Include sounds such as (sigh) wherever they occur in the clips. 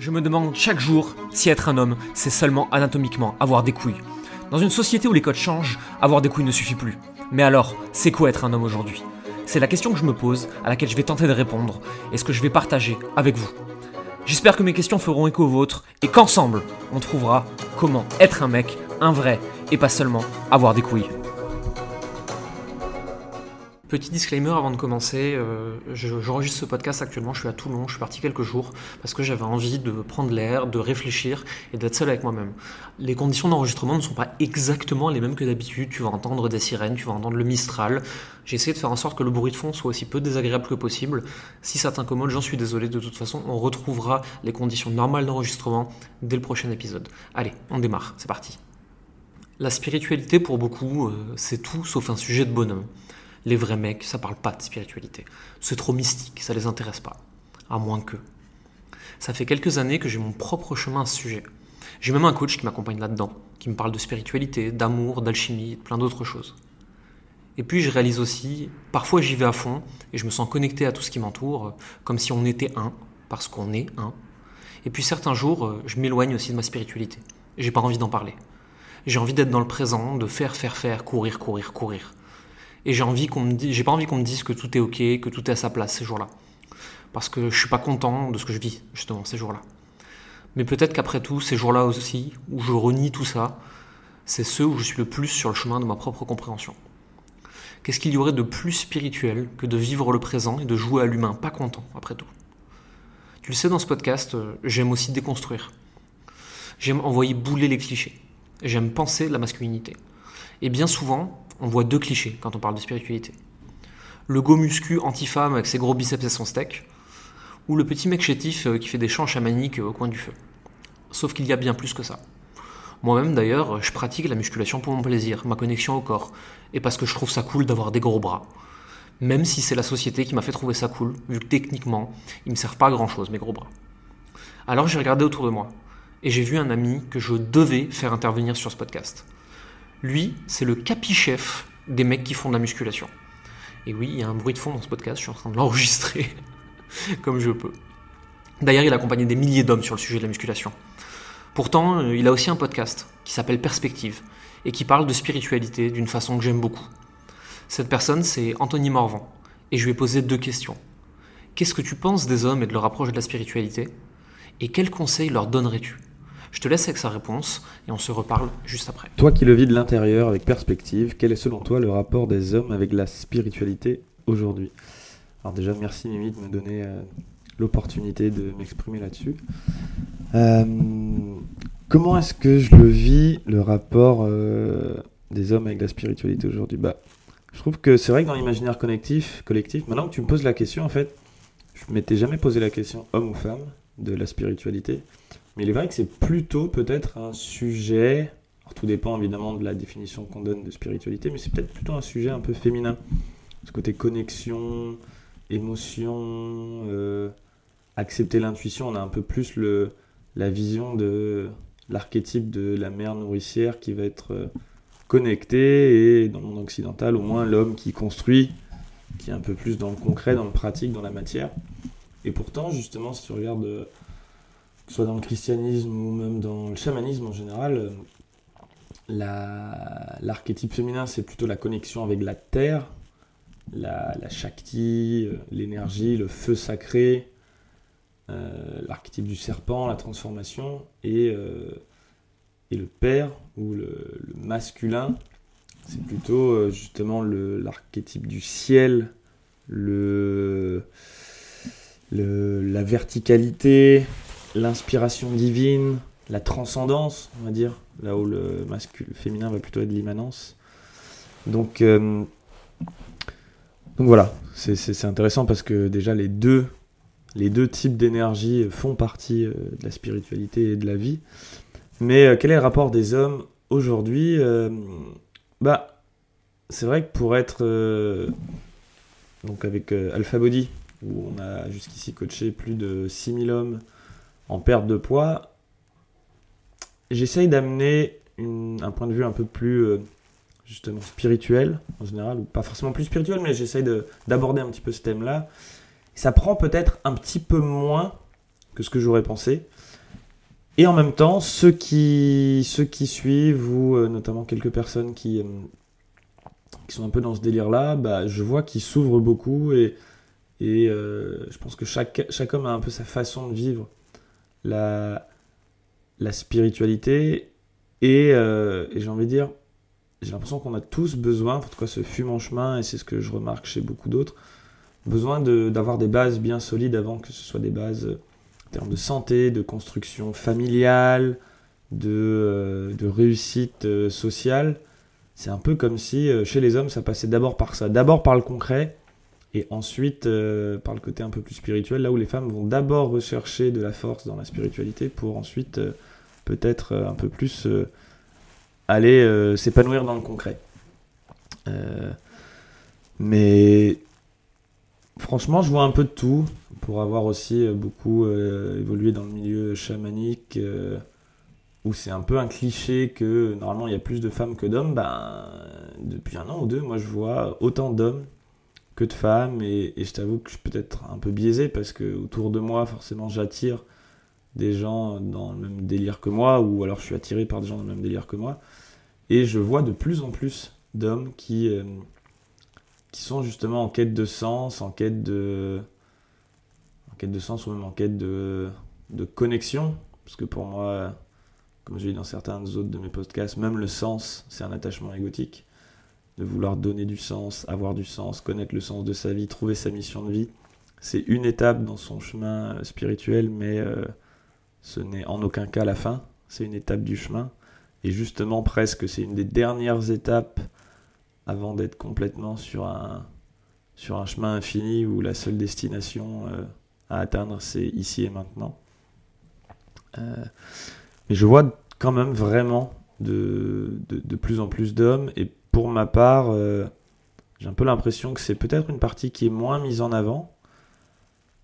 Je me demande chaque jour si être un homme, c'est seulement anatomiquement avoir des couilles. Dans une société où les codes changent, avoir des couilles ne suffit plus. Mais alors, c'est quoi être un homme aujourd'hui? C'est la question que je me pose, à laquelle je vais tenter de répondre, et ce que je vais partager avec vous. J'espère que mes questions feront écho aux vôtres, et qu'ensemble, on trouvera comment être un mec, un vrai, et pas seulement avoir des couilles. Petit disclaimer avant de commencer, euh, j'enregistre ce podcast actuellement, je suis à Toulon, je suis parti quelques jours parce que j'avais envie de prendre l'air, de réfléchir et d'être seul avec moi-même. Les conditions d'enregistrement ne sont pas exactement les mêmes que d'habitude, tu vas entendre des sirènes, tu vas entendre le Mistral. J'ai essayé de faire en sorte que le bruit de fond soit aussi peu désagréable que possible. Si ça t'incommode, j'en suis désolé, de toute façon on retrouvera les conditions normales d'enregistrement dès le prochain épisode. Allez, on démarre, c'est parti. La spiritualité pour beaucoup, euh, c'est tout sauf un sujet de bonhomme. Les vrais mecs, ça parle pas de spiritualité. C'est trop mystique, ça les intéresse pas. À moins que. Ça fait quelques années que j'ai mon propre chemin à ce sujet. J'ai même un coach qui m'accompagne là-dedans, qui me parle de spiritualité, d'amour, d'alchimie, plein d'autres choses. Et puis je réalise aussi, parfois j'y vais à fond et je me sens connecté à tout ce qui m'entoure, comme si on était un, parce qu'on est un. Et puis certains jours, je m'éloigne aussi de ma spiritualité. J'ai pas envie d'en parler. J'ai envie d'être dans le présent, de faire, faire, faire, courir, courir, courir. Et j'ai envie qu'on me dise, pas envie qu'on me dise que tout est ok, que tout est à sa place ces jours-là. Parce que je suis pas content de ce que je vis, justement, ces jours-là. Mais peut-être qu'après tout, ces jours-là aussi, où je renie tout ça, c'est ceux où je suis le plus sur le chemin de ma propre compréhension. Qu'est-ce qu'il y aurait de plus spirituel que de vivre le présent et de jouer à l'humain, pas content, après tout? Tu le sais, dans ce podcast, euh, j'aime aussi déconstruire. J'aime envoyer bouler les clichés. J'aime penser la masculinité. Et bien souvent, on voit deux clichés quand on parle de spiritualité. Le go muscu anti-femme avec ses gros biceps et son steak, ou le petit mec chétif euh, qui fait des chants chamaniques euh, au coin du feu. Sauf qu'il y a bien plus que ça. Moi-même d'ailleurs, je pratique la musculation pour mon plaisir, ma connexion au corps, et parce que je trouve ça cool d'avoir des gros bras. Même si c'est la société qui m'a fait trouver ça cool, vu que techniquement, ils me servent pas à grand chose, mes gros bras. Alors j'ai regardé autour de moi, et j'ai vu un ami que je devais faire intervenir sur ce podcast. Lui, c'est le capichef des mecs qui font de la musculation. Et oui, il y a un bruit de fond dans ce podcast, je suis en train de l'enregistrer (laughs) comme je peux. D'ailleurs, il a accompagné des milliers d'hommes sur le sujet de la musculation. Pourtant, euh, il a aussi un podcast qui s'appelle Perspective et qui parle de spiritualité d'une façon que j'aime beaucoup. Cette personne, c'est Anthony Morvan. Et je lui ai posé deux questions. Qu'est-ce que tu penses des hommes et de leur approche de la spiritualité? Et quels conseils leur donnerais-tu? Je te laisse avec sa réponse et on se reparle juste après. Toi qui le vis de l'intérieur avec perspective, quel est selon toi le rapport des hommes avec la spiritualité aujourd'hui? Alors déjà, merci Mimi de me donner euh, l'opportunité de m'exprimer là-dessus. Euh, comment est-ce que je le vis, le rapport euh, des hommes avec la spiritualité aujourd'hui? Bah, Je trouve que c'est vrai que dans l'imaginaire collectif, collectif, maintenant que tu me poses la question, en fait, je m'étais jamais posé la question homme ou femme de la spiritualité. Mais il est vrai que c'est plutôt peut-être un sujet, alors tout dépend évidemment de la définition qu'on donne de spiritualité, mais c'est peut-être plutôt un sujet un peu féminin. Ce côté connexion, émotion, euh, accepter l'intuition, on a un peu plus le, la vision de l'archétype de la mère nourricière qui va être euh, connectée et dans le monde occidental, au moins l'homme qui construit, qui est un peu plus dans le concret, dans le pratique, dans la matière. Et pourtant, justement, si tu regardes soit dans le christianisme ou même dans le chamanisme en général, euh, l'archétype féminin, c'est plutôt la connexion avec la terre, la, la shakti, euh, l'énergie, le feu sacré, euh, l'archétype du serpent, la transformation, et, et le père, ou le, masculin, c'est plutôt justement l'archétype du ciel, la verticalité, l'inspiration divine, la transcendance, on va dire, là où le masculin, féminin va plutôt être l'immanence. Donc, euh, donc voilà, c'est intéressant parce que déjà les deux, les deux types d'énergie font partie euh, de la spiritualité et de la vie. Mais euh, quel est le rapport des hommes aujourd'hui Bah, c'est vrai que pour être donc avec Alpha Body, où on a jusqu'ici coaché plus de 6000 hommes en perte de poids, j'essaye d'amener un point de vue un peu plus euh, justement spirituel en général, ou pas forcément plus spirituel, mais j'essaye d'aborder un petit peu ce thème-là. Ça prend peut-être un petit peu moins que ce que j'aurais pensé, Et en même temps, ceux qui, ceux qui suivent, ou euh, notamment quelques personnes qui, qui sont un peu dans ce délire-là, bah, je vois qu'ils s'ouvrent beaucoup et, et je pense que chaque, chaque homme a un peu sa façon de vivre la, la spiritualité. Et, et j'ai envie de dire, j'ai l'impression qu'on a tous besoin, en tout cas ce fume en chemin, et c'est ce que je remarque chez beaucoup d'autres, besoin d'avoir des bases bien solides avant que ce soit des bases euh, en termes de santé, de construction familiale, de, euh, de réussite euh, sociale. C'est un peu comme si chez les hommes ça passait d'abord par ça, d'abord par le concret et ensuite par le côté un peu plus spirituel, là où les femmes vont d'abord rechercher de la force dans la spiritualité pour ensuite peut-être un peu plus aller s'épanouir dans le concret. mais Franchement, je vois un peu de tout, pour avoir aussi euh, beaucoup euh, évolué dans le milieu chamanique, euh, où c'est un peu un cliché que normalement il y a plus de femmes que d'hommes. Ben, depuis un an ou deux, moi je vois autant d'hommes que de femmes, et, je t'avoue que je suis peut-être un peu biaisé parce que autour de moi, forcément, j'attire des gens dans le même délire que moi, ou alors je suis attiré par des gens dans le même délire que moi, et je vois de plus en plus d'hommes qui qui sont justement en quête de sens, en quête de, en quête de sens ou même en quête de, de connexion. Parce que pour moi, comme j'ai dit dans certains autres de mes podcasts, même le sens, c'est un attachement égotique. De vouloir donner du sens, avoir du sens, connaître le sens de sa vie, trouver sa mission de vie. C'est une étape dans son chemin spirituel, mais euh, ce n'est en aucun cas la fin. C'est une étape du chemin. Et justement, presque, c'est une des dernières étapes avant d'être complètement sur un, sur un chemin infini où la seule destination euh, à atteindre c'est ici et maintenant. Euh, mais je vois quand même vraiment de, de, plus en plus d'hommes et pour ma part, euh, j'ai un peu l'impression que c'est peut-être une partie qui est moins mise en avant.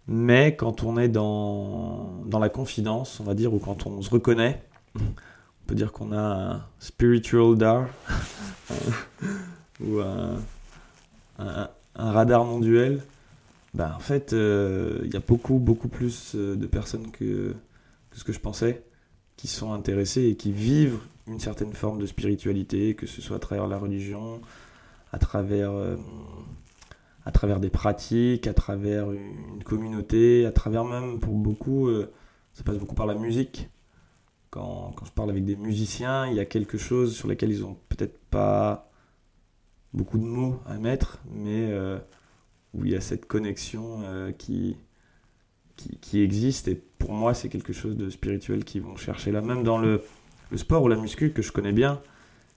Mais quand on est dans, dans la confidence, on va dire, ou quand on se reconnaît, (laughs) on peut dire qu'on a un spiritual dar. (laughs) ou un, radar non duel, bah, en fait, euh, il y a beaucoup, beaucoup plus euh, de personnes que, ce que je pensais qui sont intéressées et qui vivent une certaine forme de spiritualité, que ce soit à travers la religion, à travers, euh, à travers des pratiques, à travers une communauté, à travers même, pour beaucoup, ça passe beaucoup par la musique. Quand, quand, je parle avec des musiciens, il y a quelque chose sur lequel ils ont peut-être pas beaucoup de mots à mettre, mais euh, où il y a cette connexion euh, qui, qui, existe. Et pour moi, c'est quelque chose de spirituel qu'ils vont chercher là. Même dans le, sport ou la muscu que je connais bien,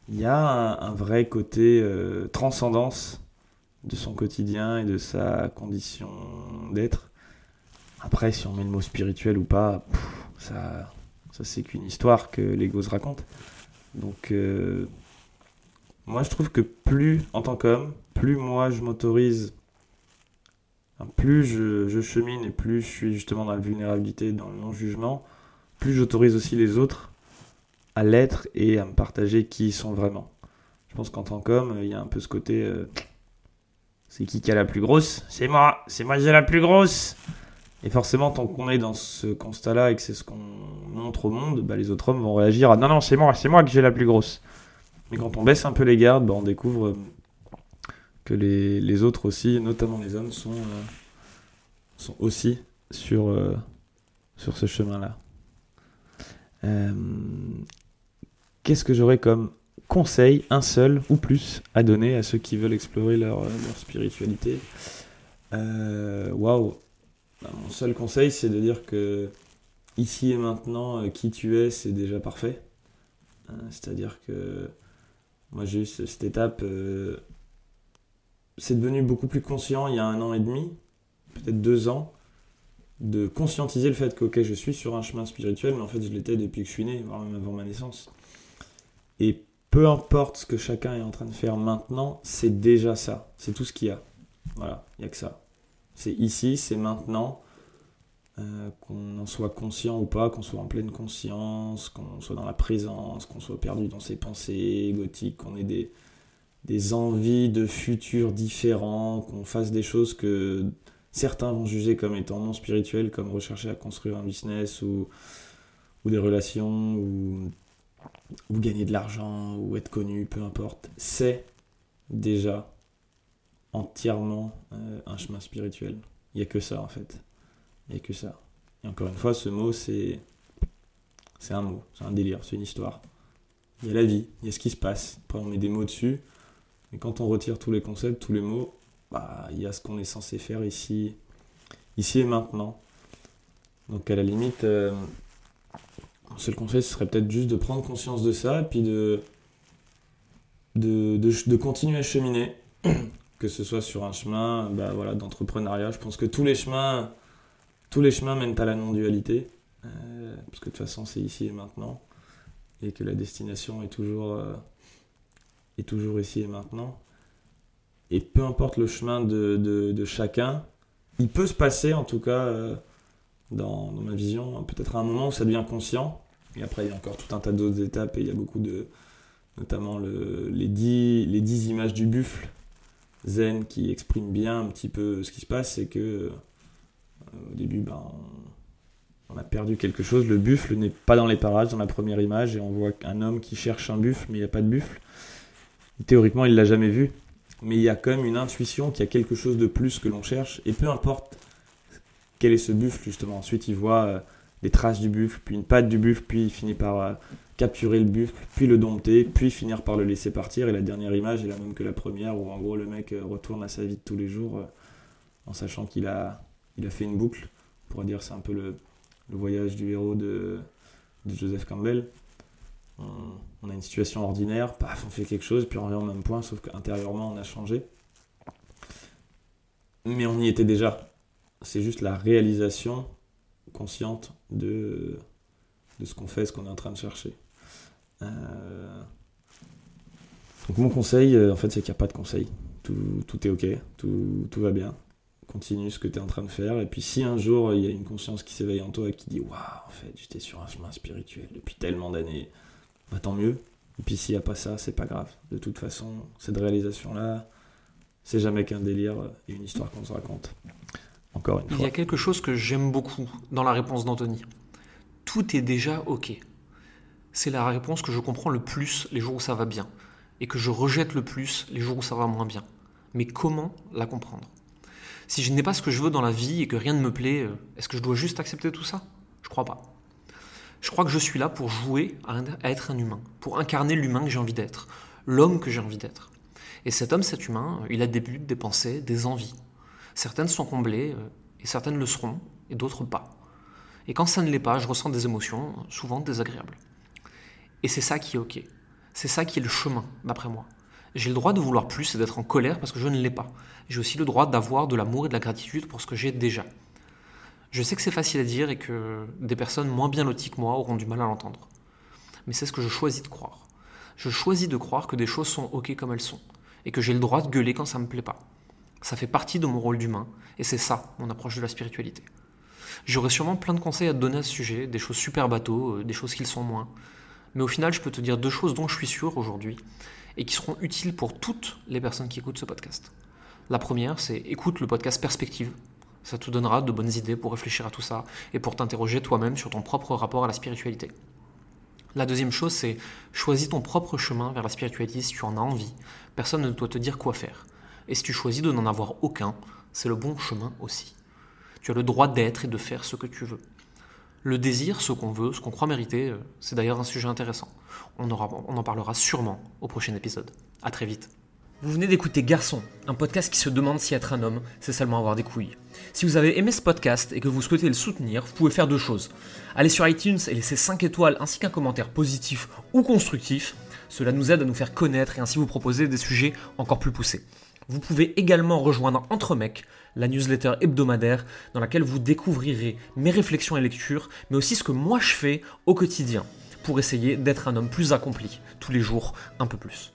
il y a un, vrai côté euh, transcendance de son quotidien et de sa condition d'être. Après, si on met le mot spirituel ou pas, ça, ça c'est qu'une histoire que l'ego se raconte. Donc, moi, je trouve que plus, en tant qu'homme, plus moi je m'autorise, plus je, chemine et plus je suis justement dans la vulnérabilité, dans le non-jugement, plus j'autorise aussi les autres à l'être et à me partager qui ils sont vraiment. Je pense qu'en tant qu'homme, il y a un peu ce côté euh, c'est qui qui a la plus grosse? C'est moi C'est moi j'ai la plus grosse Et forcément, tant qu'on est dans ce constat-là et que c'est ce qu'on montre au monde, bah, les autres hommes vont réagir à non, non, c'est moi, c'est moi que j'ai la plus grosse. Mais quand on baisse un peu les gardes, bah, on découvre euh, les, autres aussi, notamment les hommes, sont, euh, sont aussi sur, euh, ce chemin-là. Qu'est-ce que j'aurais comme conseil, un seul ou plus, à donner à ceux qui veulent explorer leur, spiritualité? Waouh bah, Mon seul conseil, c'est de dire que ici et maintenant, qui tu es, c'est déjà parfait. C'est-à-dire que moi, j'ai eu cette étape. C'est devenu beaucoup plus conscient il y a un an et demi, peut-être deux ans, de conscientiser le fait que, ok, je suis sur un chemin spirituel, mais en fait, je l'étais depuis que je suis né, voire même avant ma naissance. Et peu importe ce que chacun est en train de faire maintenant, c'est déjà ça. C'est tout ce qu'il y a. Voilà, il n'y a que ça. C'est ici, c'est maintenant. Euh, qu'on en soit conscient ou pas, qu'on soit en pleine conscience, qu'on soit dans la présence, qu'on soit perdu dans ses pensées égotiques, qu'on ait des, des envies de futurs différents, qu'on fasse des choses que certains vont juger comme étant non spirituelles, comme rechercher à construire un business ou, ou des relations, ou, ou gagner de l'argent, ou être connu, peu importe, c'est déjà entièrement euh, un chemin spirituel. Il n'y a que ça en fait. Il n'y a que ça. Et encore une fois, ce mot, c'est. C'est un mot, c'est un délire, c'est une histoire. Il y a la vie, il y a ce qui se passe. Après, on met des mots dessus. Mais quand on retire tous les concepts, tous les mots, bah, il y a ce qu'on est censé faire ici, ici et maintenant. Donc, à la limite, mon seul conseil, ce serait peut-être juste de prendre conscience de ça et puis de, de, de continuer à cheminer que ce soit sur un chemin bah, voilà, d'entrepreneuriat. Je pense que tous les chemins, tous les chemins mènent à la non-dualité, euh, parce que de toute façon c'est ici et maintenant, et que la destination est toujours, euh, toujours ici et maintenant. Et peu importe le chemin de, chacun, il peut se passer en tout cas, euh, dans, ma vision, peut-être à un moment où ça devient conscient, et après il y a encore tout un tas d'autres étapes, et il y a beaucoup de, notamment le, les, dix, images du buffle zen qui exprime bien un petit peu ce qui se passe, c'est que euh, au début, ben, on, a perdu quelque chose. Le buffle n'est pas dans les parages dans la première image et on voit un homme qui cherche un buffle, mais il n'y a pas de buffle. Théoriquement, il l'a jamais vu, mais il y a quand même une intuition qu'il y a quelque chose de plus que l'on cherche et peu importe quel est ce buffle justement. Ensuite, il voit euh, des traces du buffle, puis une patte du buffle, puis il finit par euh, capturer le buffle, puis le dompter, puis finir par le laisser partir. Et la dernière image est la même que la première, où en gros le mec euh, retourne à sa vie de tous les jours en sachant qu'il a, fait une boucle. On pourrait dire c'est un peu le, voyage du héros de, Joseph Campbell. A une situation ordinaire, paf, on fait quelque chose, puis on revient au même point, sauf qu'intérieurement on a changé. Mais on y était déjà. C'est juste la réalisation consciente de, ce qu'on fait, ce qu'on est en train de chercher. Euh, donc mon conseil, euh, en fait, c'est qu'il n'y a pas de conseil. Tout, tout est ok, tout, tout, va bien. Continue ce que tu es en train de faire. Et puis si un jour il y a une conscience qui s'éveille en toi et qui dit Waouh, en fait, j'étais sur un chemin spirituel depuis tellement d'années, bah, tant mieux. Et puis s'il n'y a pas ça, c'est pas grave. De toute façon, cette réalisation-là, c'est jamais qu'un délire et une histoire qu'on se raconte. Encore une fois. Il y a quelque chose que j'aime beaucoup dans la réponse d'Anthony. Tout est déjà ok c'est la réponse que je comprends le plus les jours où ça va bien, et que je rejette le plus les jours où ça va moins bien. Mais comment la comprendre? Si je n'ai pas ce que je veux dans la vie et que rien ne me plaît, euh, est-ce que je dois juste accepter tout ça? Je crois pas. Je crois que je suis là pour jouer à être un humain, pour incarner l'humain que j'ai envie d'être, l'homme que j'ai envie d'être. Et cet homme, cet humain, il a des buts, des pensées, des envies. Certaines sont comblées, euh, et certaines le seront, et d'autres pas. Et quand ça ne l'est pas, je ressens des émotions, souvent désagréables. Et c'est ça qui est ok. C'est ça qui est le chemin, d'après moi. J'ai le droit de vouloir plus et d'être en colère parce que je ne l'ai pas. J'ai aussi le droit d'avoir de l'amour et de la gratitude pour ce que j'ai déjà. Je sais que c'est facile à dire et que des personnes moins bien loties que moi auront du mal à l'entendre. Mais c'est ce que je choisis de croire. Je choisis de croire que des choses sont ok comme elles sont, et que j'ai le droit de gueuler quand ça me plaît pas. Ça fait partie de mon rôle d'humain, et c'est ça mon approche de la spiritualité. J'aurais sûrement plein de conseils à te donner à ce sujet, des choses super bateaux, euh, des choses qui le sont moins, mais au final, je peux te dire deux choses dont je suis sûr aujourd'hui et qui seront utiles pour toutes les personnes qui écoutent ce podcast. La première, c'est écoute le podcast Perspective. Ça te donnera de bonnes idées pour réfléchir à tout ça et pour t'interroger toi-même sur ton propre rapport à la spiritualité. La deuxième chose, c'est choisis ton propre chemin vers la spiritualité si tu en as envie. Personne ne doit te dire quoi faire. Et si tu choisis de n'en avoir aucun, c'est le bon chemin aussi. Tu as le droit d'être et de faire ce que tu veux. Le désir, ce qu'on veut, ce qu'on croit mériter, euh, c'est d'ailleurs un sujet intéressant. On, on en parlera sûrement au prochain épisode. A très vite. Vous venez d'écouter Garçon, un podcast qui se demande si être un homme, c'est seulement avoir des couilles. Si vous avez aimé ce podcast et que vous souhaitez le soutenir, vous pouvez faire deux choses. Allez sur iTunes et laisser 5 étoiles ainsi qu'un commentaire positif ou constructif. Cela nous aide à nous faire connaître et ainsi vous proposer des sujets encore plus poussés. Vous pouvez également rejoindre Entre Mecs, la newsletter hebdomadaire dans laquelle vous découvrirez mes réflexions et lectures, mais aussi ce que moi je fais au quotidien pour essayer d'être un homme plus accompli, tous les jours un peu plus.